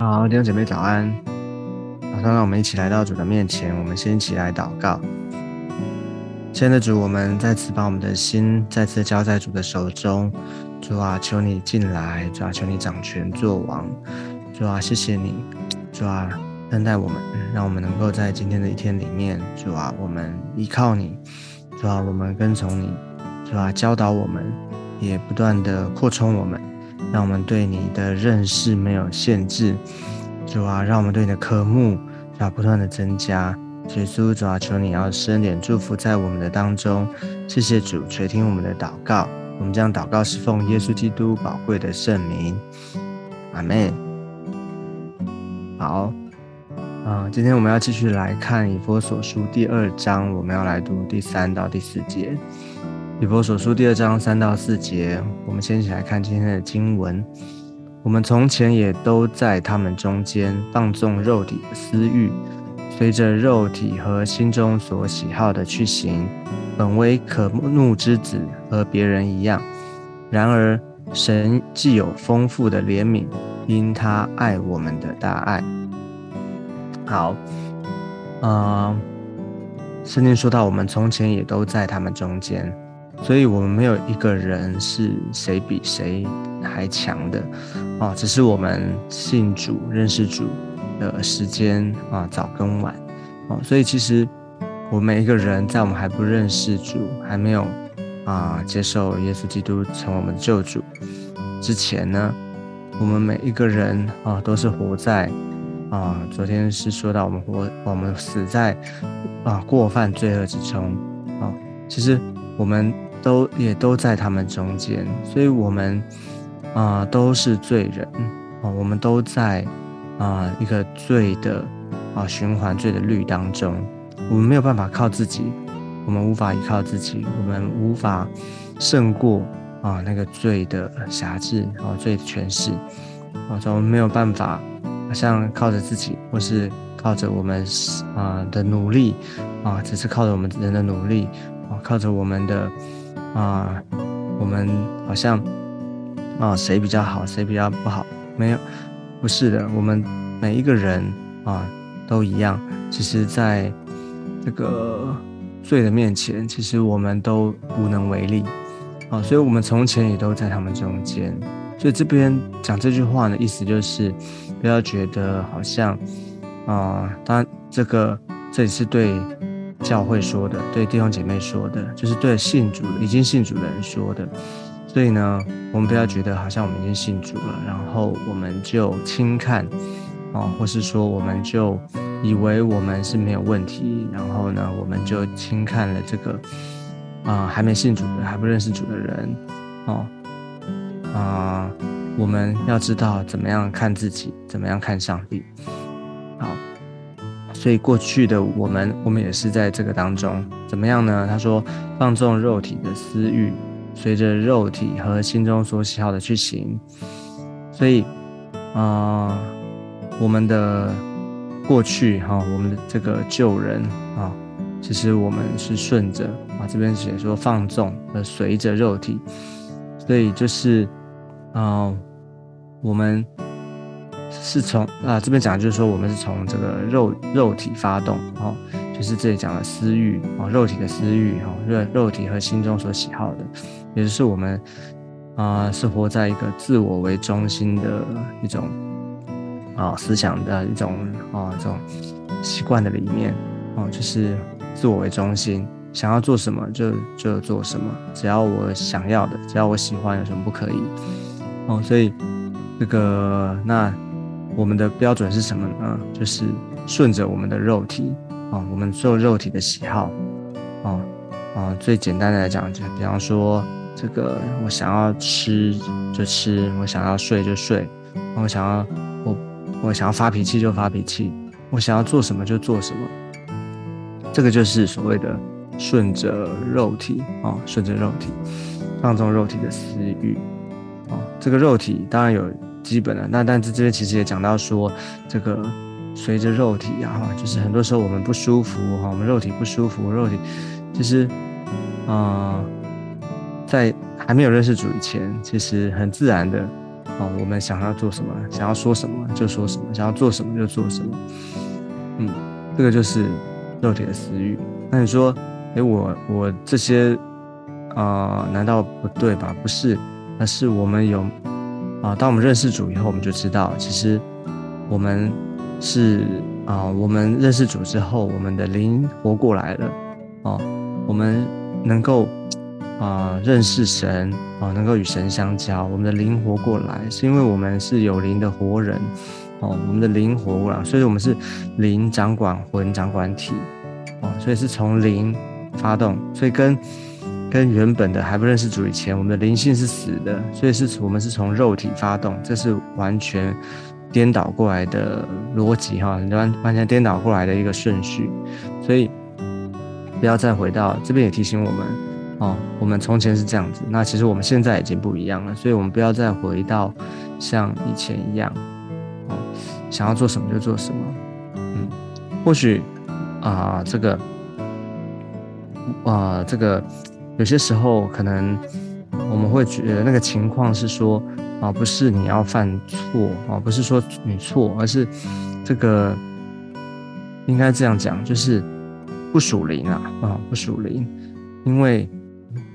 好，弟兄姐妹早安。马上让我们一起来到主的面前，我们先一起来祷告。亲爱的主，我们再次把我们的心再次交在主的手中。主啊，求你进来，主啊，求你掌权作王。主啊，谢谢你，主啊，恩待我们，让我们能够在今天的一天里面，主啊，我们依靠你，主啊，我们跟从你，主啊，教导我们，也不断的扩充我们，让我们对你的认识没有限制。主啊，让我们对你的科目，啊，不断的增加。耶稣，主啊，求你要伸点祝福在我们的当中。谢谢主垂听我们的祷告。我们将祷告是奉耶稣基督宝贵的圣名。阿门。好，啊，今天我们要继续来看以佛所书第二章，我们要来读第三到第四节。以佛所书第二章三到四节，我们先一起来看今天的经文。我们从前也都在他们中间放纵肉体的私欲。随着肉体和心中所喜好的去行，本为可怒之子，和别人一样。然而，神既有丰富的怜悯，因他爱我们的大爱。好，啊，圣经说到，我们从前也都在他们中间，所以我们没有一个人是谁比谁还强的，啊，只是我们信主、认识主。的时间啊，早跟晚，啊，所以其实我们每一个人在我们还不认识主，还没有啊接受耶稣基督成为我们的救主之前呢，我们每一个人啊都是活在啊，昨天是说到我们活，我们死在啊过犯罪恶之中啊，其实我们都也都在他们中间，所以我们啊都是罪人啊，我们都在。啊，一个罪的啊循环罪的律当中，我们没有办法靠自己，我们无法依靠自己，我们无法胜过啊那个罪的辖制啊罪的权势啊，所以我们没有办法像靠着自己，或是靠着我们啊的努力啊，只是靠着我们人的努力啊，靠着我们的啊，我们好像啊谁比较好，谁比较不好，没有。不是的，我们每一个人啊都一样。其实，在这个罪的面前，其实我们都无能为力啊。所以，我们从前也都在他们中间。所以，这边讲这句话呢，意思就是不要觉得好像啊，当这个这里是对教会说的，对弟兄姐妹说的，就是对信主已经信主的人说的。所以呢，我们不要觉得好像我们已经信主了，然后我们就轻看，哦，或是说我们就以为我们是没有问题，然后呢，我们就轻看了这个啊还没信主的、还不认识主的人，哦，啊，我们要知道怎么样看自己，怎么样看上帝。好，所以过去的我们，我们也是在这个当中，怎么样呢？他说放纵肉体的私欲。随着肉体和心中所喜好的去行，所以啊，我们的过去哈，我们的这个旧人啊，其实我们是顺着啊，这边写说放纵和随着肉体，所以就是啊，我们是从啊这边讲就是说，我们是从这个肉肉体发动哦。就是这里讲的私欲啊，肉体的私欲哈，肉肉体和心中所喜好的，也就是我们啊是活在一个自我为中心的一种啊思想的一种啊这种习惯的里面哦，就是自我为中心，想要做什么就就做什么，只要我想要的，只要我喜欢，有什么不可以哦？所以这个那我们的标准是什么呢？就是顺着我们的肉体。哦，我们受肉体的喜好，哦，哦，最简单的来讲，就比方说，这个我想要吃就吃，我想要睡就睡，我想要我我想要发脾气就发脾气，我想要做什么就做什么，这个就是所谓的顺着肉体啊，顺着肉体，放纵肉体的私欲，哦，这个肉体当然有基本的，那但是这边其实也讲到说这个。随着肉体啊，就是很多时候我们不舒服哈，我们肉体不舒服，肉体其实啊，在还没有认识主以前，其实很自然的啊，我们想要做什么，想要说什么就说什么，想要做什么就做什么。嗯，这个就是肉体的私欲。那你说，哎，我我这些啊，难道不对吧？不是，而是我们有啊，当我们认识主以后，我们就知道，其实我们是啊，我们认识主之后，我们的灵活过来了。哦，我们能够。啊，认识神啊，能够与神相交，我们的灵活过来，是因为我们是有灵的活人哦。我们的灵活过来，所以我们是灵掌管魂掌管体哦，所以是从灵发动，所以跟跟原本的还不认识主以前，我们的灵性是死的，所以是我们是从肉体发动，这是完全颠倒过来的逻辑哈，完完全颠倒过来的一个顺序，所以不要再回到这边，也提醒我们。哦，我们从前是这样子，那其实我们现在已经不一样了，所以我们不要再回到像以前一样，哦，想要做什么就做什么，嗯，或许啊，这个啊，这个有些时候可能我们会觉得那个情况是说啊，不是你要犯错啊，不是说你错，而是这个应该这样讲，就是不属灵啊，啊，不属灵，因为。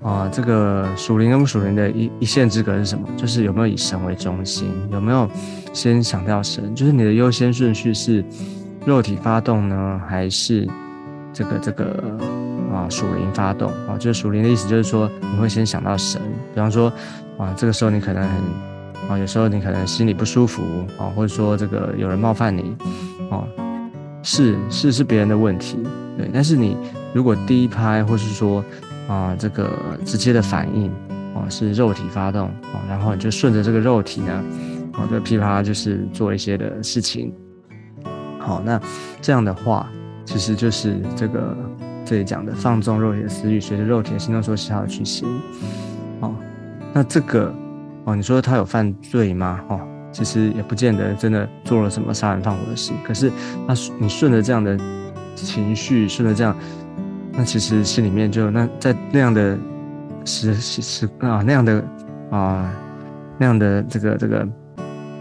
啊，这个属灵跟不属灵的一一线之隔是什么？就是有没有以神为中心，有没有先想到神？就是你的优先顺序是肉体发动呢，还是这个这个啊属灵发动？啊，就是属灵的意思，就是说你会先想到神。比方说啊，这个时候你可能很啊，有时候你可能心里不舒服啊，或者说这个有人冒犯你啊，是是是别人的问题，对。但是你如果第一拍，或是说啊，这个直接的反应啊，是肉体发动啊，然后你就顺着这个肉体呢，啊，就噼啪就是做一些的事情。好，那这样的话，其实就是这个这里讲的放纵肉体的私欲，随着肉体的心动所喜好的去行。哦，那这个哦，你说他有犯罪吗？哦，其实也不见得真的做了什么杀人放火的事。可是那你顺着这样的情绪，顺着这样。那其实心里面就那在那样的时时时啊那样的啊那样的这个这个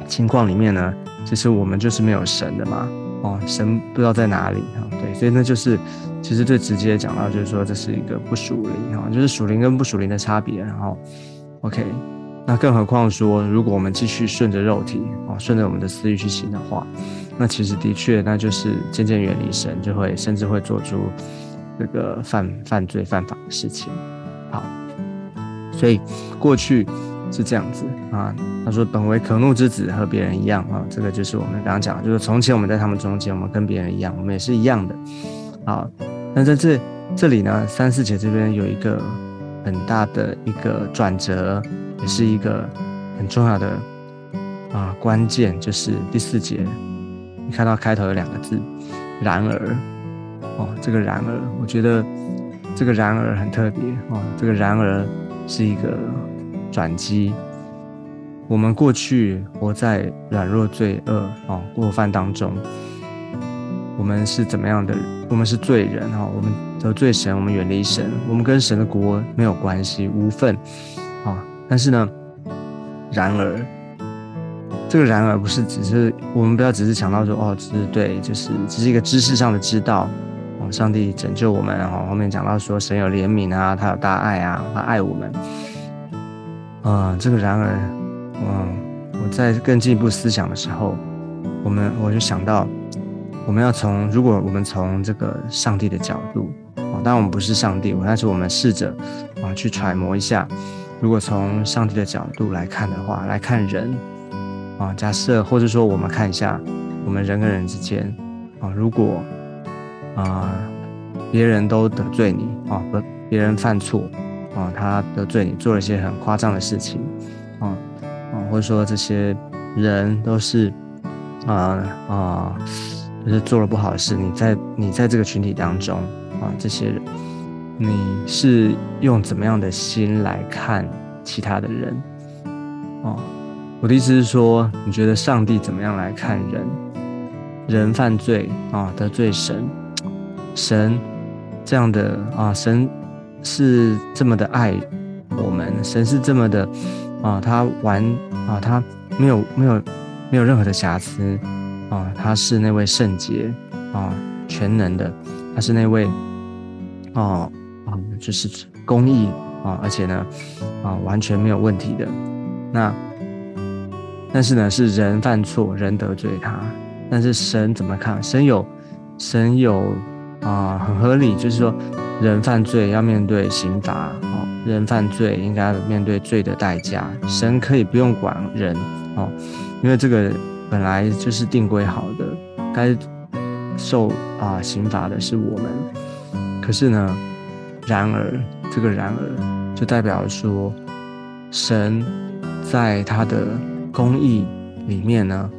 情况里面呢，其实我们就是没有神的嘛，哦，神不知道在哪里啊，对，所以那就是其实最直接讲到就是说这是一个不属灵啊，就是属灵跟不属灵的差别，然后 OK，那更何况说如果我们继续顺着肉体啊，顺着我们的私欲去行的话，那其实的确那就是渐渐远离神，就会甚至会做出。这个犯犯罪犯法的事情，好，所以过去是这样子啊。他说：“本为可怒之子，和别人一样啊。”这个就是我们刚刚讲的，就是从前我们在他们中间，我们跟别人一样，我们也是一样的。好，那在这这里呢，三四节这边有一个很大的一个转折，也是一个很重要的啊关键，就是第四节，你看到开头有两个字，然而。哦，这个然而，我觉得这个然而很特别哦。这个然而是一个转机。我们过去活在软弱、罪恶、哦过犯当中，我们是怎么样的？我们是罪人哈，我们得罪神，我们远离神，我们跟神的国没有关系，无份啊。但是呢，然而这个然而不是只是我们不要只是想到说哦，只是对，就是只是一个知识上的知道。上帝拯救我们，然后后面讲到说神有怜悯啊，他有大爱啊，他爱我们。啊，这个然而，嗯，我在更进一步思想的时候，我们我就想到，我们要从如果我们从这个上帝的角度啊，当然我们不是上帝，但是我们试着啊去揣摩一下，如果从上帝的角度来看的话，来看人啊，假设或者说我们看一下我们人跟人之间啊，如果。啊，别人都得罪你啊，不，别人犯错啊，他得罪你，做了一些很夸张的事情啊啊，或者说这些人都是啊啊，就是做了不好的事。你在你在这个群体当中啊，这些人，你是用怎么样的心来看其他的人？哦，我的意思是说，你觉得上帝怎么样来看人？人犯罪啊，得罪神。神这样的啊，神是这么的爱我们，神是这么的啊，他完啊，他没有没有没有任何的瑕疵啊，他是那位圣洁啊全能的，他是那位啊啊就是公义啊，而且呢啊完全没有问题的。那但是呢是人犯错，人得罪他，但是神怎么看？神有神有啊很合理，就是说人犯罪要面对刑罚。哦人犯罪应该面对罪的代价，神可以不用管人哦，因为这个本来就是定规好的，该受啊刑罚的是我们。可是呢，然而这个然而就代表说，神在他的公义里面呢，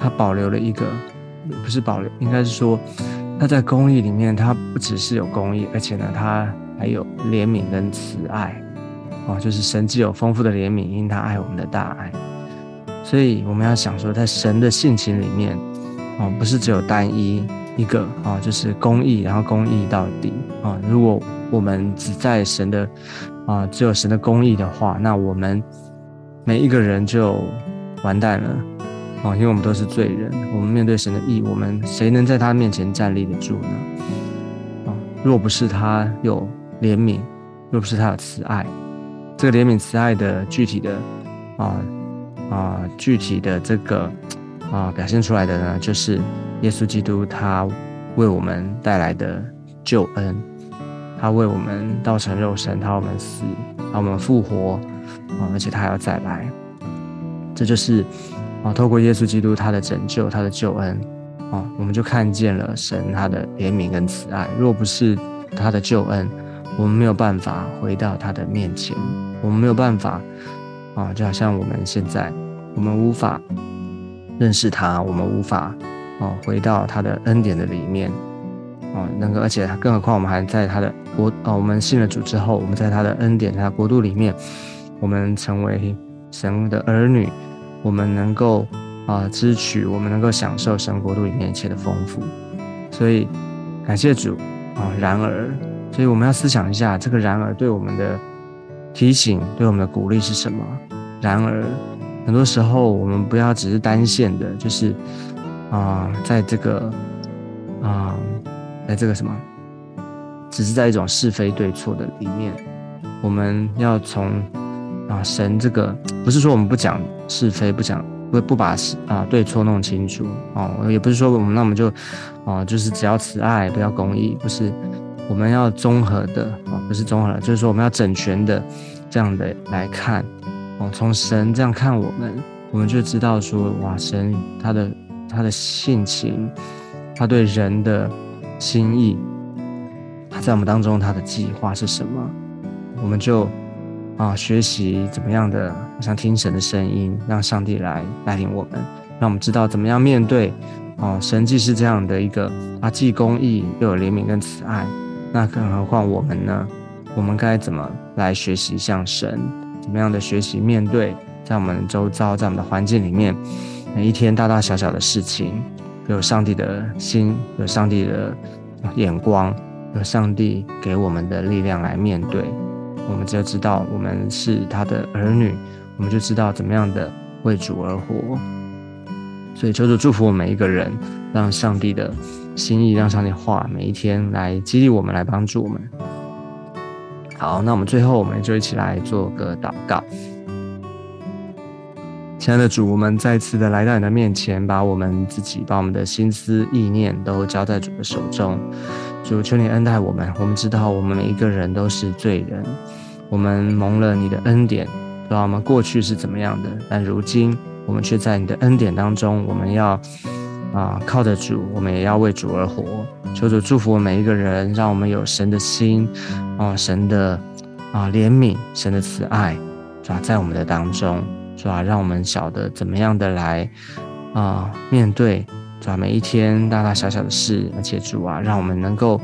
他保留了一个，不是保留，应该是说他在公义里面，他不只是有公义，而且呢，他。还有怜悯跟慈爱，哦，就是神既有丰富的怜悯，因他爱我们的大爱，所以我们要想说，在神的性情里面，哦，不是只有单一一个，哦，就是公义，然后公义到底，啊，如果我们只在神的，啊，只有神的公义的话，那我们每一个人就完蛋了，啊，因为我们都是罪人，我们面对神的义，我们谁能在他面前站立得住呢？啊，若不是他有。怜悯，若不是他的慈爱，这个怜悯慈爱的具体的啊啊具体的这个啊表现出来的呢，就是耶稣基督他为我们带来的救恩，他为我们道成肉身，他为我们死，他我们复活啊，而且他还要再来，这就是啊透过耶稣基督他的拯救，他的救恩啊，我们就看见了神他的怜悯跟慈爱。若不是他的救恩，我们没有办法回到他的面前，我们没有办法啊，就好像我们现在，我们无法认识他，我们无法啊回到他的恩典的里面啊，那个，而且更何况我们还在他的国啊，我们信了主之后，我们在他的恩典、他国度里面，我们成为神的儿女，我们能够啊支取，我们能够享受神国度里面一切的丰富，所以感谢主啊，然而。所以我们要思想一下，这个然而对我们的提醒，对我们的鼓励是什么？然而，很多时候我们不要只是单线的，就是啊，在这个啊，在这个什么，只是在一种是非对错的里面，我们要从啊神这个，不是说我们不讲是非，不讲不不把是啊对错弄清楚啊，也不是说我们那我们就啊就是只要慈爱，不要公义，不是。我们要综合的啊，不是综合的，就是说我们要整全的这样的来看哦。从神这样看我们，我们就知道说，哇，神他的他的性情，他对人的心意，他在我们当中他的计划是什么？我们就啊学习怎么样的，像听神的声音，让上帝来带领我们，让我们知道怎么样面对哦。神既是这样的一个啊，既公义又有怜悯跟慈爱。那更何况我们呢？我们该怎么来学习向神？怎么样的学习面对在我们周遭、在我们的环境里面每一天大大小小的事情，有上帝的心，有上帝的眼光，有上帝给我们的力量来面对。我们只要知道我们是他的儿女，我们就知道怎么样的为主而活。所以求主祝福我们每一个人，让上帝的。心意让上帝话每一天来激励我们，来帮助我们。好，那我们最后我们就一起来做个祷告。亲爱的主，我们再次的来到你的面前，把我们自己、把我们的心思意念都交在主的手中。主，求你恩待我们。我们知道我们每一个人都是罪人，我们蒙了你的恩典，知道我们过去是怎么样的，但如今我们却在你的恩典当中，我们要。啊，靠着主，我们也要为主而活。求主祝福我们每一个人，让我们有神的心，啊，神的啊怜悯，神的慈爱，是吧？在我们的当中，是吧？让我们晓得怎么样的来啊面对，主啊？每一天大大小小的事，而且主啊，让我们能够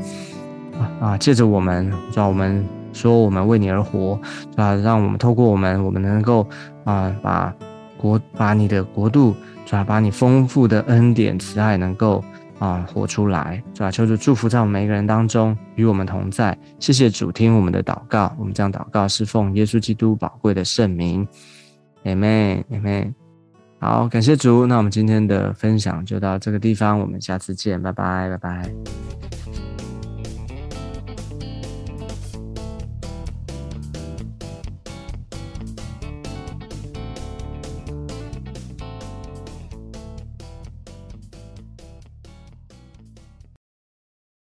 啊啊借着我们，让我们说我们为你而活，主啊？让我们透过我们，我们能够啊把国把你的国度。主啊？把你丰富的恩典、慈爱能够啊活出来，主啊？求主祝福在我们每一个人当中，与我们同在。谢谢主，听我们的祷告。我们这样祷告，是奉耶稣基督宝贵的圣名。Amen，Amen。好，感谢主。那我们今天的分享就到这个地方，我们下次见，拜拜，拜拜。